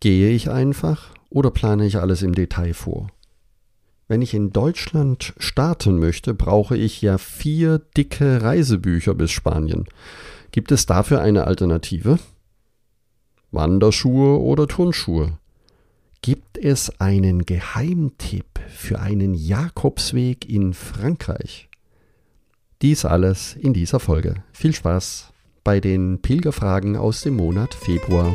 Gehe ich einfach oder plane ich alles im Detail vor? Wenn ich in Deutschland starten möchte, brauche ich ja vier dicke Reisebücher bis Spanien. Gibt es dafür eine Alternative? Wanderschuhe oder Turnschuhe? Gibt es einen Geheimtipp für einen Jakobsweg in Frankreich? Dies alles in dieser Folge. Viel Spaß bei den Pilgerfragen aus dem Monat Februar.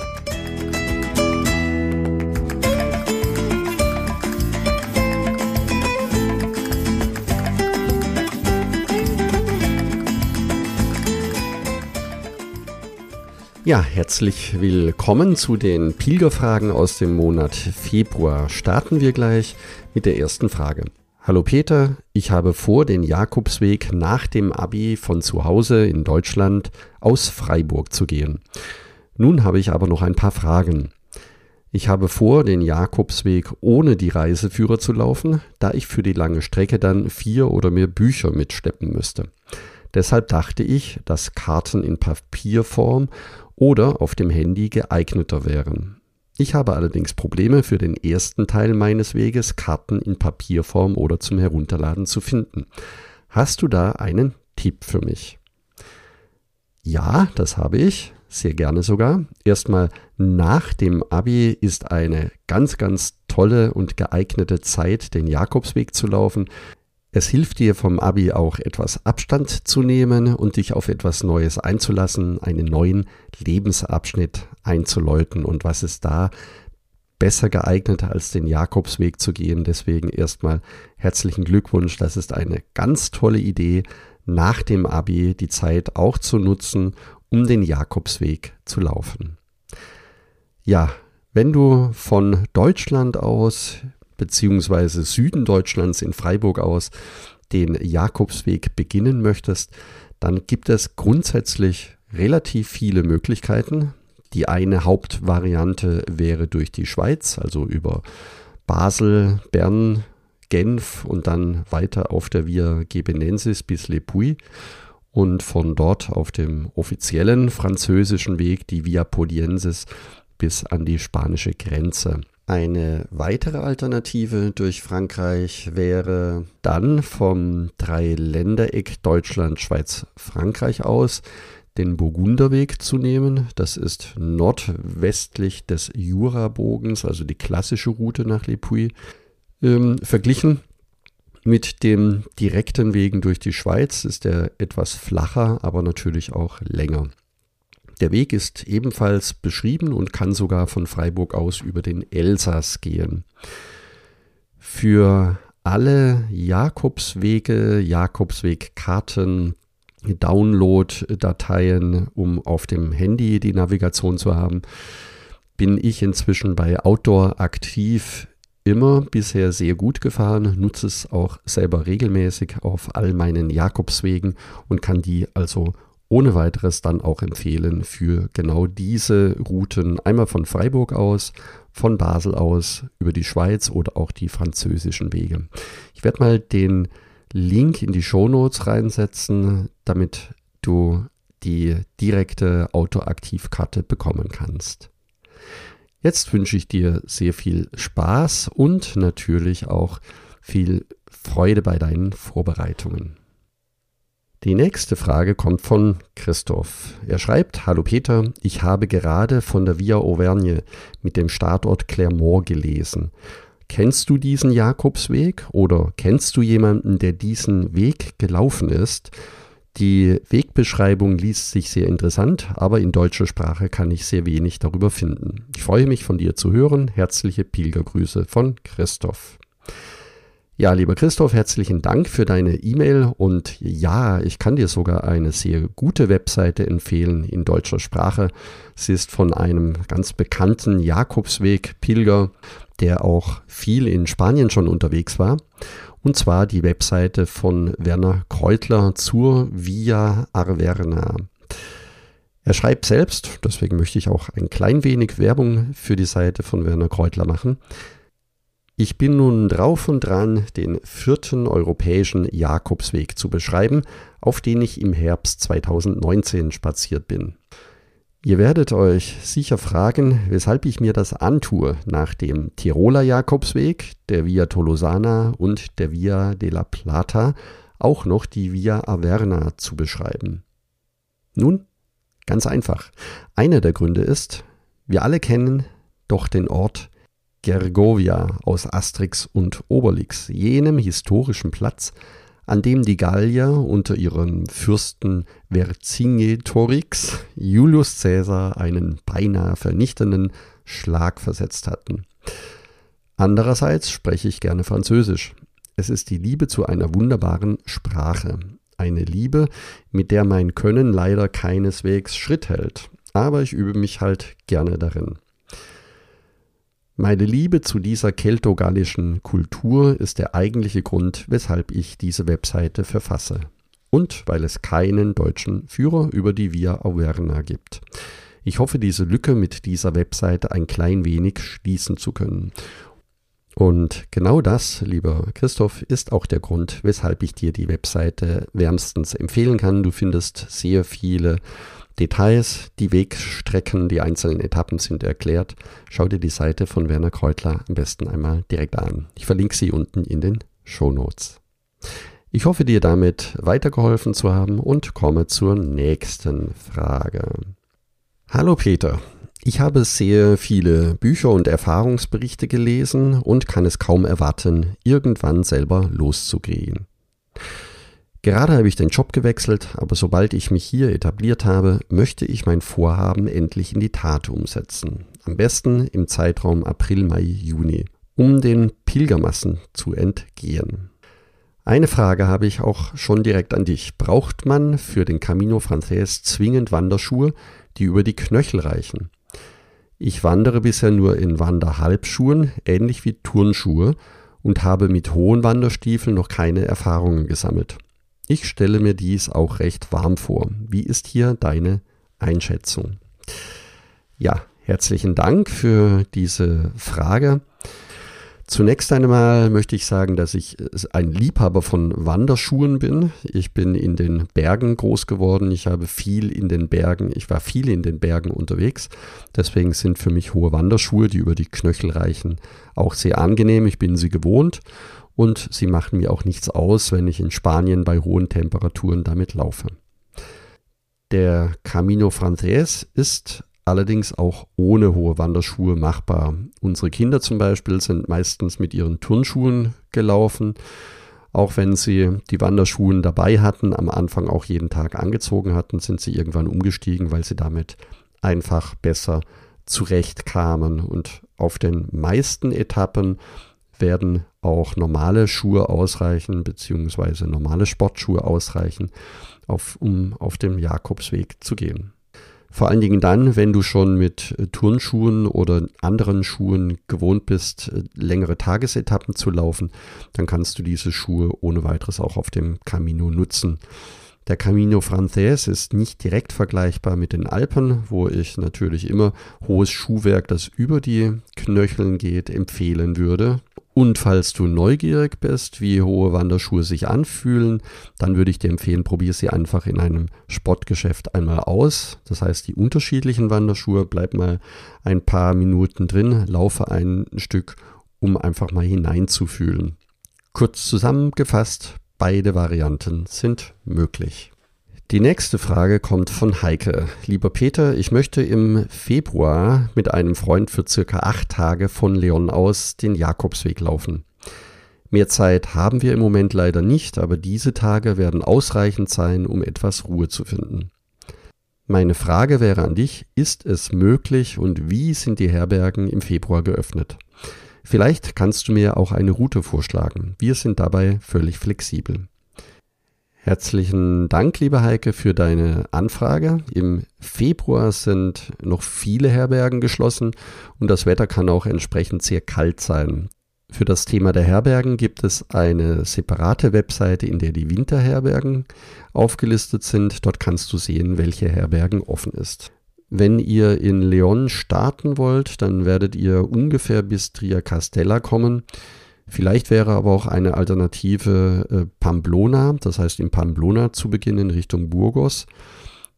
Ja, herzlich willkommen zu den Pilgerfragen aus dem Monat Februar. Starten wir gleich mit der ersten Frage. Hallo Peter, ich habe vor, den Jakobsweg nach dem Abi von zu Hause in Deutschland aus Freiburg zu gehen. Nun habe ich aber noch ein paar Fragen. Ich habe vor, den Jakobsweg ohne die Reiseführer zu laufen, da ich für die lange Strecke dann vier oder mehr Bücher mitschleppen müsste. Deshalb dachte ich, dass Karten in Papierform oder auf dem Handy geeigneter wären. Ich habe allerdings Probleme für den ersten Teil meines Weges, Karten in Papierform oder zum Herunterladen zu finden. Hast du da einen Tipp für mich? Ja, das habe ich, sehr gerne sogar. Erstmal nach dem Abi ist eine ganz, ganz tolle und geeignete Zeit, den Jakobsweg zu laufen. Es hilft dir vom Abi auch etwas Abstand zu nehmen und dich auf etwas Neues einzulassen, einen neuen Lebensabschnitt einzuläuten. Und was ist da besser geeignet, als den Jakobsweg zu gehen? Deswegen erstmal herzlichen Glückwunsch. Das ist eine ganz tolle Idee, nach dem Abi die Zeit auch zu nutzen, um den Jakobsweg zu laufen. Ja, wenn du von Deutschland aus beziehungsweise Süden Deutschlands in Freiburg aus den Jakobsweg beginnen möchtest, dann gibt es grundsätzlich relativ viele Möglichkeiten. Die eine Hauptvariante wäre durch die Schweiz, also über Basel, Bern, Genf und dann weiter auf der Via Gebenensis bis Le Puy und von dort auf dem offiziellen französischen Weg die Via Podiensis bis an die spanische Grenze. Eine weitere Alternative durch Frankreich wäre dann vom Dreiländereck Deutschland, Schweiz, Frankreich aus den Burgunderweg zu nehmen. Das ist nordwestlich des Jurabogens, also die klassische Route nach Le Puy. Ähm, verglichen mit dem direkten Wegen durch die Schweiz ist er etwas flacher, aber natürlich auch länger. Der Weg ist ebenfalls beschrieben und kann sogar von Freiburg aus über den Elsass gehen. Für alle Jakobswege, Jakobswegkarten, Download-Dateien, um auf dem Handy die Navigation zu haben, bin ich inzwischen bei Outdoor aktiv immer bisher sehr gut gefahren, nutze es auch selber regelmäßig auf all meinen Jakobswegen und kann die also ohne weiteres dann auch empfehlen für genau diese Routen, einmal von Freiburg aus, von Basel aus, über die Schweiz oder auch die französischen Wege. Ich werde mal den Link in die Show Notes reinsetzen, damit du die direkte Autoaktivkarte bekommen kannst. Jetzt wünsche ich dir sehr viel Spaß und natürlich auch viel Freude bei deinen Vorbereitungen. Die nächste Frage kommt von Christoph. Er schreibt, Hallo Peter, ich habe gerade von der Via Auvergne mit dem Startort Clermont gelesen. Kennst du diesen Jakobsweg oder kennst du jemanden, der diesen Weg gelaufen ist? Die Wegbeschreibung liest sich sehr interessant, aber in deutscher Sprache kann ich sehr wenig darüber finden. Ich freue mich von dir zu hören. Herzliche Pilgergrüße von Christoph. Ja, lieber Christoph, herzlichen Dank für deine E-Mail und ja, ich kann dir sogar eine sehr gute Webseite empfehlen in deutscher Sprache. Sie ist von einem ganz bekannten Jakobsweg-Pilger, der auch viel in Spanien schon unterwegs war. und zwar die Webseite von Werner Kreutler zur Via Arverna. Er schreibt selbst, deswegen möchte ich auch ein klein wenig Werbung für die Seite von Werner Kreutler machen. Ich bin nun drauf und dran, den vierten europäischen Jakobsweg zu beschreiben, auf den ich im Herbst 2019 spaziert bin. Ihr werdet euch sicher fragen, weshalb ich mir das antue, nach dem Tiroler Jakobsweg, der Via Tolosana und der Via de la Plata auch noch die Via Averna zu beschreiben. Nun, ganz einfach. Einer der Gründe ist, wir alle kennen doch den Ort Gergovia aus Asterix und Obelix, jenem historischen Platz, an dem die Gallier unter ihrem Fürsten Vercingetorix Julius Caesar einen beinahe vernichtenden Schlag versetzt hatten. Andererseits spreche ich gerne Französisch. Es ist die Liebe zu einer wunderbaren Sprache. Eine Liebe, mit der mein Können leider keineswegs Schritt hält. Aber ich übe mich halt gerne darin. Meine Liebe zu dieser keltogallischen Kultur ist der eigentliche Grund, weshalb ich diese Webseite verfasse. Und weil es keinen deutschen Führer über die Via Auverna gibt. Ich hoffe, diese Lücke mit dieser Webseite ein klein wenig schließen zu können. Und genau das, lieber Christoph, ist auch der Grund, weshalb ich dir die Webseite wärmstens empfehlen kann. Du findest sehr viele Details, die Wegstrecken, die einzelnen Etappen sind erklärt. Schau dir die Seite von Werner Kreutler am besten einmal direkt an. Ich verlinke sie unten in den Show Notes. Ich hoffe, dir damit weitergeholfen zu haben und komme zur nächsten Frage. Hallo Peter, ich habe sehr viele Bücher und Erfahrungsberichte gelesen und kann es kaum erwarten, irgendwann selber loszugehen. Gerade habe ich den Job gewechselt, aber sobald ich mich hier etabliert habe, möchte ich mein Vorhaben endlich in die Tat umsetzen. Am besten im Zeitraum April, Mai, Juni, um den Pilgermassen zu entgehen. Eine Frage habe ich auch schon direkt an dich. Braucht man für den Camino Frances zwingend Wanderschuhe, die über die Knöchel reichen? Ich wandere bisher nur in Wanderhalbschuhen, ähnlich wie Turnschuhe, und habe mit hohen Wanderstiefeln noch keine Erfahrungen gesammelt. Ich stelle mir dies auch recht warm vor. Wie ist hier deine Einschätzung? Ja, herzlichen Dank für diese Frage. Zunächst einmal möchte ich sagen, dass ich ein Liebhaber von Wanderschuhen bin. Ich bin in den Bergen groß geworden. Ich habe viel in den Bergen, ich war viel in den Bergen unterwegs. Deswegen sind für mich hohe Wanderschuhe, die über die Knöchel reichen, auch sehr angenehm. Ich bin sie gewohnt und sie machen mir auch nichts aus, wenn ich in Spanien bei hohen Temperaturen damit laufe. Der Camino Frances ist allerdings auch ohne hohe Wanderschuhe machbar. Unsere Kinder zum Beispiel sind meistens mit ihren Turnschuhen gelaufen, auch wenn sie die Wanderschuhen dabei hatten, am Anfang auch jeden Tag angezogen hatten, sind sie irgendwann umgestiegen, weil sie damit einfach besser zurechtkamen. Und auf den meisten Etappen werden auch normale Schuhe ausreichen, beziehungsweise normale Sportschuhe ausreichen, auf, um auf dem Jakobsweg zu gehen. Vor allen Dingen dann, wenn du schon mit äh, Turnschuhen oder anderen Schuhen gewohnt bist, äh, längere Tagesetappen zu laufen, dann kannst du diese Schuhe ohne weiteres auch auf dem Camino nutzen. Der Camino Frances ist nicht direkt vergleichbar mit den Alpen, wo ich natürlich immer hohes Schuhwerk, das über die Knöcheln geht, empfehlen würde. Und falls du neugierig bist, wie hohe Wanderschuhe sich anfühlen, dann würde ich dir empfehlen, probier sie einfach in einem Sportgeschäft einmal aus. Das heißt, die unterschiedlichen Wanderschuhe, bleib mal ein paar Minuten drin, laufe ein Stück, um einfach mal hineinzufühlen. Kurz zusammengefasst, beide Varianten sind möglich. Die nächste Frage kommt von Heike. Lieber Peter, ich möchte im Februar mit einem Freund für circa acht Tage von Leon aus den Jakobsweg laufen. Mehr Zeit haben wir im Moment leider nicht, aber diese Tage werden ausreichend sein, um etwas Ruhe zu finden. Meine Frage wäre an dich, ist es möglich und wie sind die Herbergen im Februar geöffnet? Vielleicht kannst du mir auch eine Route vorschlagen. Wir sind dabei völlig flexibel. Herzlichen Dank, liebe Heike, für deine Anfrage. Im Februar sind noch viele Herbergen geschlossen und das Wetter kann auch entsprechend sehr kalt sein. Für das Thema der Herbergen gibt es eine separate Webseite, in der die Winterherbergen aufgelistet sind. Dort kannst du sehen, welche Herbergen offen ist. Wenn ihr in Leon starten wollt, dann werdet ihr ungefähr bis Triacastella kommen. Vielleicht wäre aber auch eine Alternative äh, Pamplona, das heißt in Pamplona zu beginnen Richtung Burgos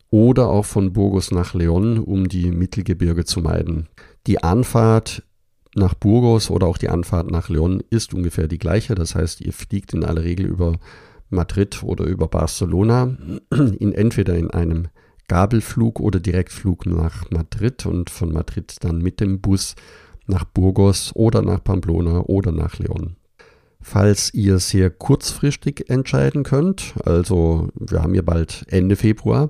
oder auch von Burgos nach Leon, um die Mittelgebirge zu meiden. Die Anfahrt nach Burgos oder auch die Anfahrt nach Leon ist ungefähr die gleiche. Das heißt, ihr fliegt in aller Regel über Madrid oder über Barcelona, in entweder in einem Gabelflug oder Direktflug nach Madrid und von Madrid dann mit dem Bus nach Burgos oder nach Pamplona oder nach Leon. Falls ihr sehr kurzfristig entscheiden könnt, also wir haben hier bald Ende Februar,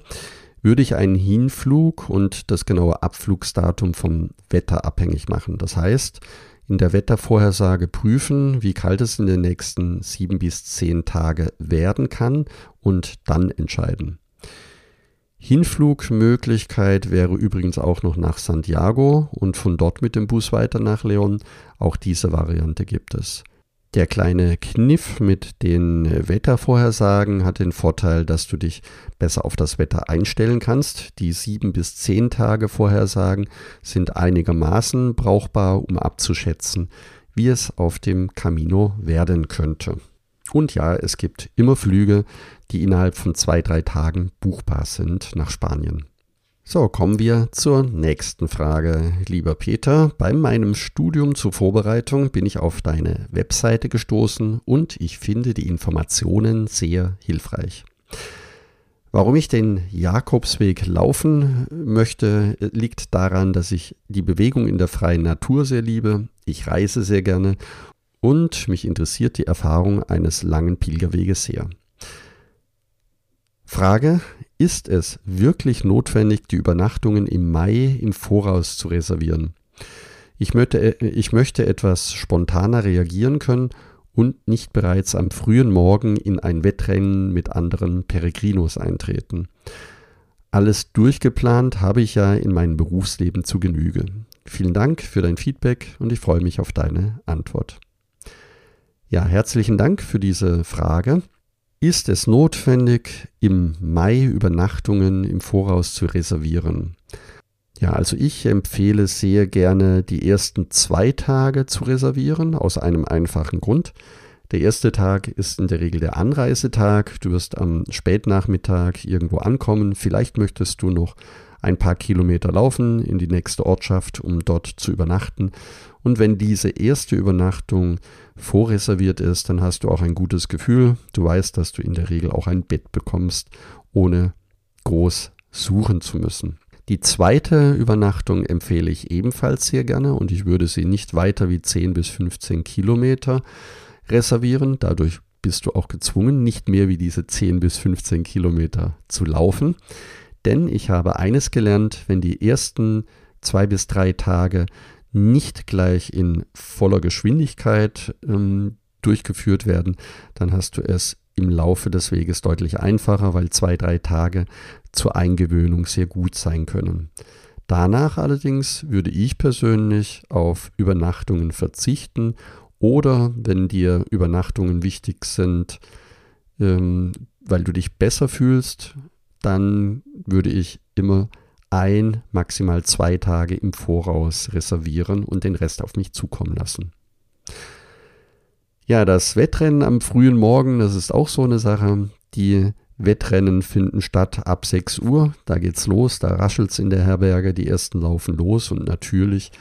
würde ich einen Hinflug und das genaue Abflugsdatum vom Wetter abhängig machen. Das heißt, in der Wettervorhersage prüfen, wie kalt es in den nächsten sieben bis zehn Tage werden kann und dann entscheiden. Hinflugmöglichkeit wäre übrigens auch noch nach Santiago und von dort mit dem Bus weiter nach Leon. Auch diese Variante gibt es. Der kleine Kniff mit den Wettervorhersagen hat den Vorteil, dass du dich besser auf das Wetter einstellen kannst. Die sieben bis zehn Tage Vorhersagen sind einigermaßen brauchbar, um abzuschätzen, wie es auf dem Camino werden könnte. Und ja, es gibt immer Flüge, die innerhalb von zwei, drei Tagen buchbar sind nach Spanien. So, kommen wir zur nächsten Frage. Lieber Peter, bei meinem Studium zur Vorbereitung bin ich auf deine Webseite gestoßen und ich finde die Informationen sehr hilfreich. Warum ich den Jakobsweg laufen möchte, liegt daran, dass ich die Bewegung in der freien Natur sehr liebe. Ich reise sehr gerne und mich interessiert die Erfahrung eines langen Pilgerweges sehr. Frage, ist es wirklich notwendig, die Übernachtungen im Mai im Voraus zu reservieren? Ich möchte, ich möchte etwas spontaner reagieren können und nicht bereits am frühen Morgen in ein Wettrennen mit anderen Peregrinos eintreten. Alles durchgeplant habe ich ja in meinem Berufsleben zu Genüge. Vielen Dank für dein Feedback und ich freue mich auf deine Antwort. Ja, herzlichen Dank für diese Frage. Ist es notwendig, im Mai Übernachtungen im Voraus zu reservieren? Ja, also ich empfehle sehr gerne, die ersten zwei Tage zu reservieren, aus einem einfachen Grund. Der erste Tag ist in der Regel der Anreisetag. Du wirst am Spätnachmittag irgendwo ankommen. Vielleicht möchtest du noch ein paar Kilometer laufen in die nächste Ortschaft, um dort zu übernachten. Und wenn diese erste Übernachtung vorreserviert ist, dann hast du auch ein gutes Gefühl. Du weißt, dass du in der Regel auch ein Bett bekommst, ohne groß suchen zu müssen. Die zweite Übernachtung empfehle ich ebenfalls sehr gerne und ich würde sie nicht weiter wie 10 bis 15 Kilometer reservieren. Dadurch bist du auch gezwungen, nicht mehr wie diese 10 bis 15 Kilometer zu laufen. Denn ich habe eines gelernt, wenn die ersten zwei bis drei Tage nicht gleich in voller Geschwindigkeit ähm, durchgeführt werden, dann hast du es im Laufe des Weges deutlich einfacher, weil zwei, drei Tage zur Eingewöhnung sehr gut sein können. Danach allerdings würde ich persönlich auf Übernachtungen verzichten oder wenn dir Übernachtungen wichtig sind, ähm, weil du dich besser fühlst, dann würde ich immer ein, maximal zwei Tage im Voraus reservieren und den Rest auf mich zukommen lassen. Ja, das Wettrennen am frühen Morgen, das ist auch so eine Sache. Die Wettrennen finden statt ab 6 Uhr. Da geht's los, da raschelt's in der Herberge, die ersten laufen los und natürlich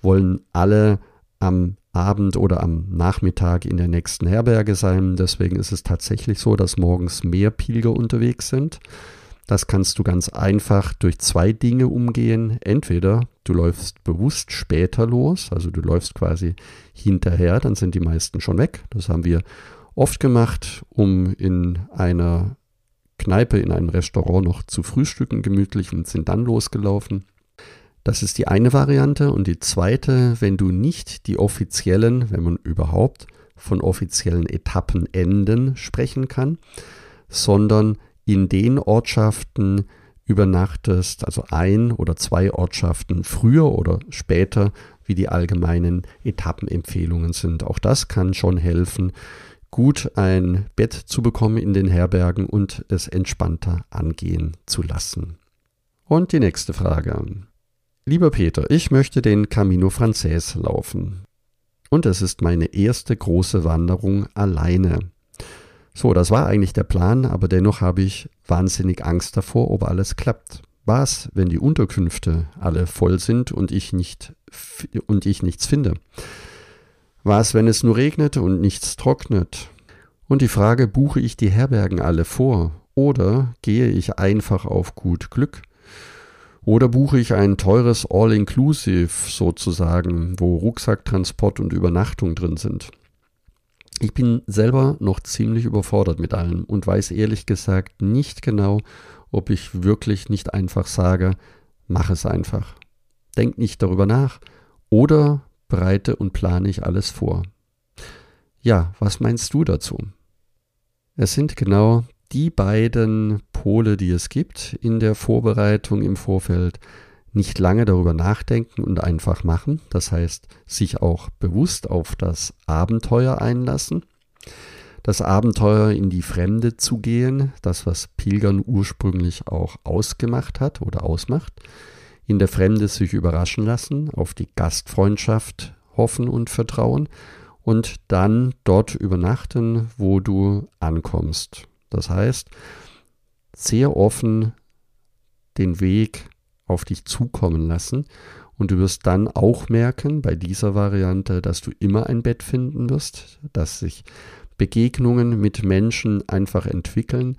wollen alle am Abend oder am Nachmittag in der nächsten Herberge sein. Deswegen ist es tatsächlich so, dass morgens mehr Pilger unterwegs sind. Das kannst du ganz einfach durch zwei Dinge umgehen. Entweder du läufst bewusst später los, also du läufst quasi hinterher, dann sind die meisten schon weg. Das haben wir oft gemacht, um in einer Kneipe, in einem Restaurant noch zu frühstücken gemütlich und sind dann losgelaufen. Das ist die eine Variante. Und die zweite, wenn du nicht die offiziellen, wenn man überhaupt von offiziellen Etappenenden sprechen kann, sondern in den Ortschaften übernachtest, also ein oder zwei Ortschaften früher oder später wie die allgemeinen Etappenempfehlungen sind. Auch das kann schon helfen, gut ein Bett zu bekommen in den Herbergen und es entspannter angehen zu lassen. Und die nächste Frage. Lieber Peter, ich möchte den Camino Frances laufen. Und es ist meine erste große Wanderung alleine. So, das war eigentlich der Plan, aber dennoch habe ich wahnsinnig Angst davor, ob alles klappt. Was, wenn die Unterkünfte alle voll sind und ich nicht und ich nichts finde? Was, wenn es nur regnet und nichts trocknet? Und die Frage, buche ich die Herbergen alle vor oder gehe ich einfach auf gut Glück? Oder buche ich ein teures All-Inclusive sozusagen, wo Rucksacktransport und Übernachtung drin sind? Ich bin selber noch ziemlich überfordert mit allem und weiß ehrlich gesagt nicht genau, ob ich wirklich nicht einfach sage, mach es einfach. Denk nicht darüber nach oder bereite und plane ich alles vor. Ja, was meinst du dazu? Es sind genau die beiden Pole, die es gibt in der Vorbereitung im Vorfeld, nicht lange darüber nachdenken und einfach machen. Das heißt, sich auch bewusst auf das Abenteuer einlassen. Das Abenteuer in die Fremde zu gehen, das was Pilgern ursprünglich auch ausgemacht hat oder ausmacht. In der Fremde sich überraschen lassen, auf die Gastfreundschaft hoffen und vertrauen und dann dort übernachten, wo du ankommst. Das heißt, sehr offen den Weg auf dich zukommen lassen. Und du wirst dann auch merken bei dieser Variante, dass du immer ein Bett finden wirst, dass sich Begegnungen mit Menschen einfach entwickeln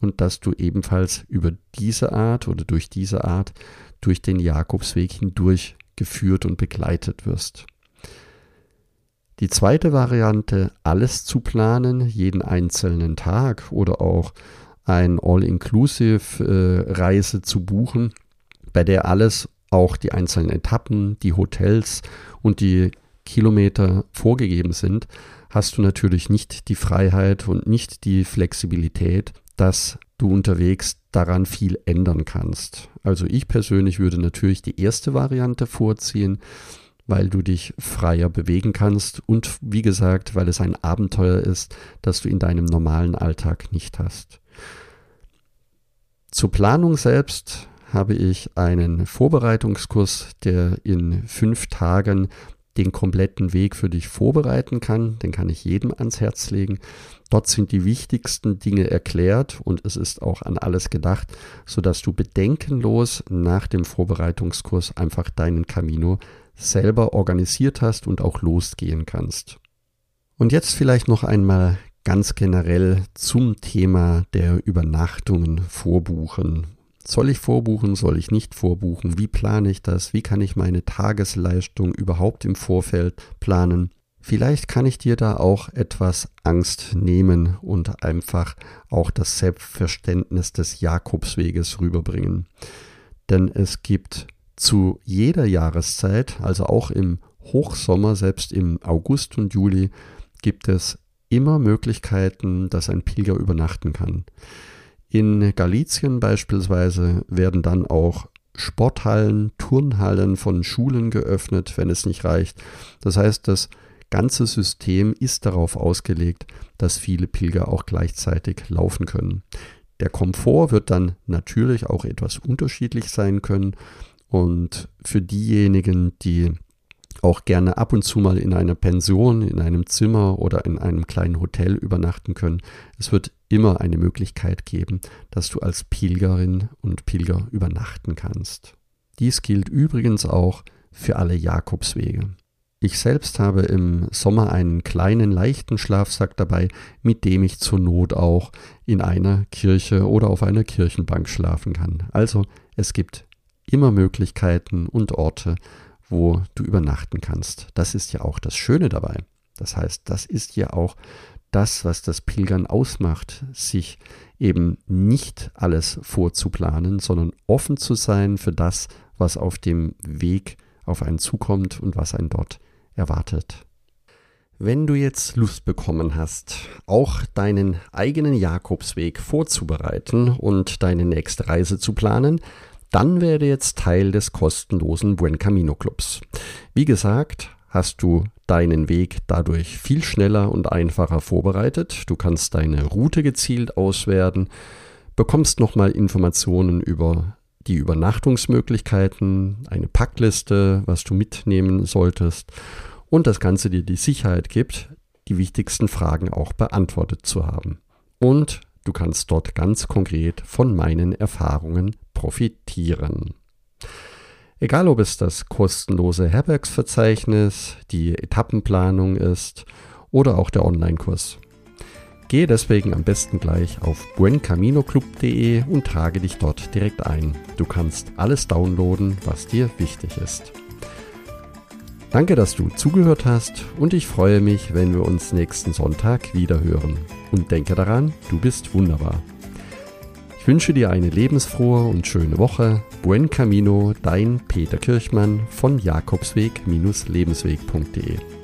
und dass du ebenfalls über diese Art oder durch diese Art durch den Jakobsweg hindurch geführt und begleitet wirst. Die zweite Variante, alles zu planen, jeden einzelnen Tag oder auch ein All-Inclusive-Reise äh, zu buchen, bei der alles, auch die einzelnen Etappen, die Hotels und die Kilometer vorgegeben sind, hast du natürlich nicht die Freiheit und nicht die Flexibilität, dass du unterwegs daran viel ändern kannst. Also ich persönlich würde natürlich die erste Variante vorziehen, weil du dich freier bewegen kannst und wie gesagt, weil es ein Abenteuer ist, das du in deinem normalen Alltag nicht hast. Zur Planung selbst habe ich einen Vorbereitungskurs, der in fünf Tagen den kompletten Weg für dich vorbereiten kann. Den kann ich jedem ans Herz legen. Dort sind die wichtigsten Dinge erklärt und es ist auch an alles gedacht, sodass du bedenkenlos nach dem Vorbereitungskurs einfach deinen Camino selber organisiert hast und auch losgehen kannst. Und jetzt vielleicht noch einmal ganz generell zum Thema der Übernachtungen vorbuchen soll ich vorbuchen, soll ich nicht vorbuchen? Wie plane ich das? Wie kann ich meine Tagesleistung überhaupt im Vorfeld planen? Vielleicht kann ich dir da auch etwas Angst nehmen und einfach auch das Selbstverständnis des Jakobsweges rüberbringen. Denn es gibt zu jeder Jahreszeit, also auch im Hochsommer, selbst im August und Juli, gibt es immer Möglichkeiten, dass ein Pilger übernachten kann. In Galizien beispielsweise werden dann auch Sporthallen, Turnhallen von Schulen geöffnet, wenn es nicht reicht. Das heißt, das ganze System ist darauf ausgelegt, dass viele Pilger auch gleichzeitig laufen können. Der Komfort wird dann natürlich auch etwas unterschiedlich sein können und für diejenigen, die auch gerne ab und zu mal in einer Pension, in einem Zimmer oder in einem kleinen Hotel übernachten können. Es wird immer eine Möglichkeit geben, dass du als Pilgerin und Pilger übernachten kannst. Dies gilt übrigens auch für alle Jakobswege. Ich selbst habe im Sommer einen kleinen leichten Schlafsack dabei, mit dem ich zur Not auch in einer Kirche oder auf einer Kirchenbank schlafen kann. Also es gibt immer Möglichkeiten und Orte, wo du übernachten kannst. Das ist ja auch das Schöne dabei. Das heißt, das ist ja auch das, was das Pilgern ausmacht, sich eben nicht alles vorzuplanen, sondern offen zu sein für das, was auf dem Weg auf einen zukommt und was einen dort erwartet. Wenn du jetzt Lust bekommen hast, auch deinen eigenen Jakobsweg vorzubereiten und deine nächste Reise zu planen, dann werde jetzt Teil des kostenlosen Buen Camino Clubs. Wie gesagt, hast du deinen Weg dadurch viel schneller und einfacher vorbereitet. Du kannst deine Route gezielt auswerten, bekommst nochmal Informationen über die Übernachtungsmöglichkeiten, eine Packliste, was du mitnehmen solltest und das Ganze dir die Sicherheit gibt, die wichtigsten Fragen auch beantwortet zu haben. Und du kannst dort ganz konkret von meinen Erfahrungen profitieren. Egal ob es das kostenlose Herbergsverzeichnis, die Etappenplanung ist oder auch der Online-Kurs. Gehe deswegen am besten gleich auf buencaminoclub.de und trage dich dort direkt ein. Du kannst alles downloaden, was dir wichtig ist. Danke, dass du zugehört hast und ich freue mich, wenn wir uns nächsten Sonntag wieder hören. Und denke daran, du bist wunderbar. Ich wünsche dir eine lebensfrohe und schöne Woche. Buen Camino, dein Peter Kirchmann von Jakobsweg-lebensweg.de.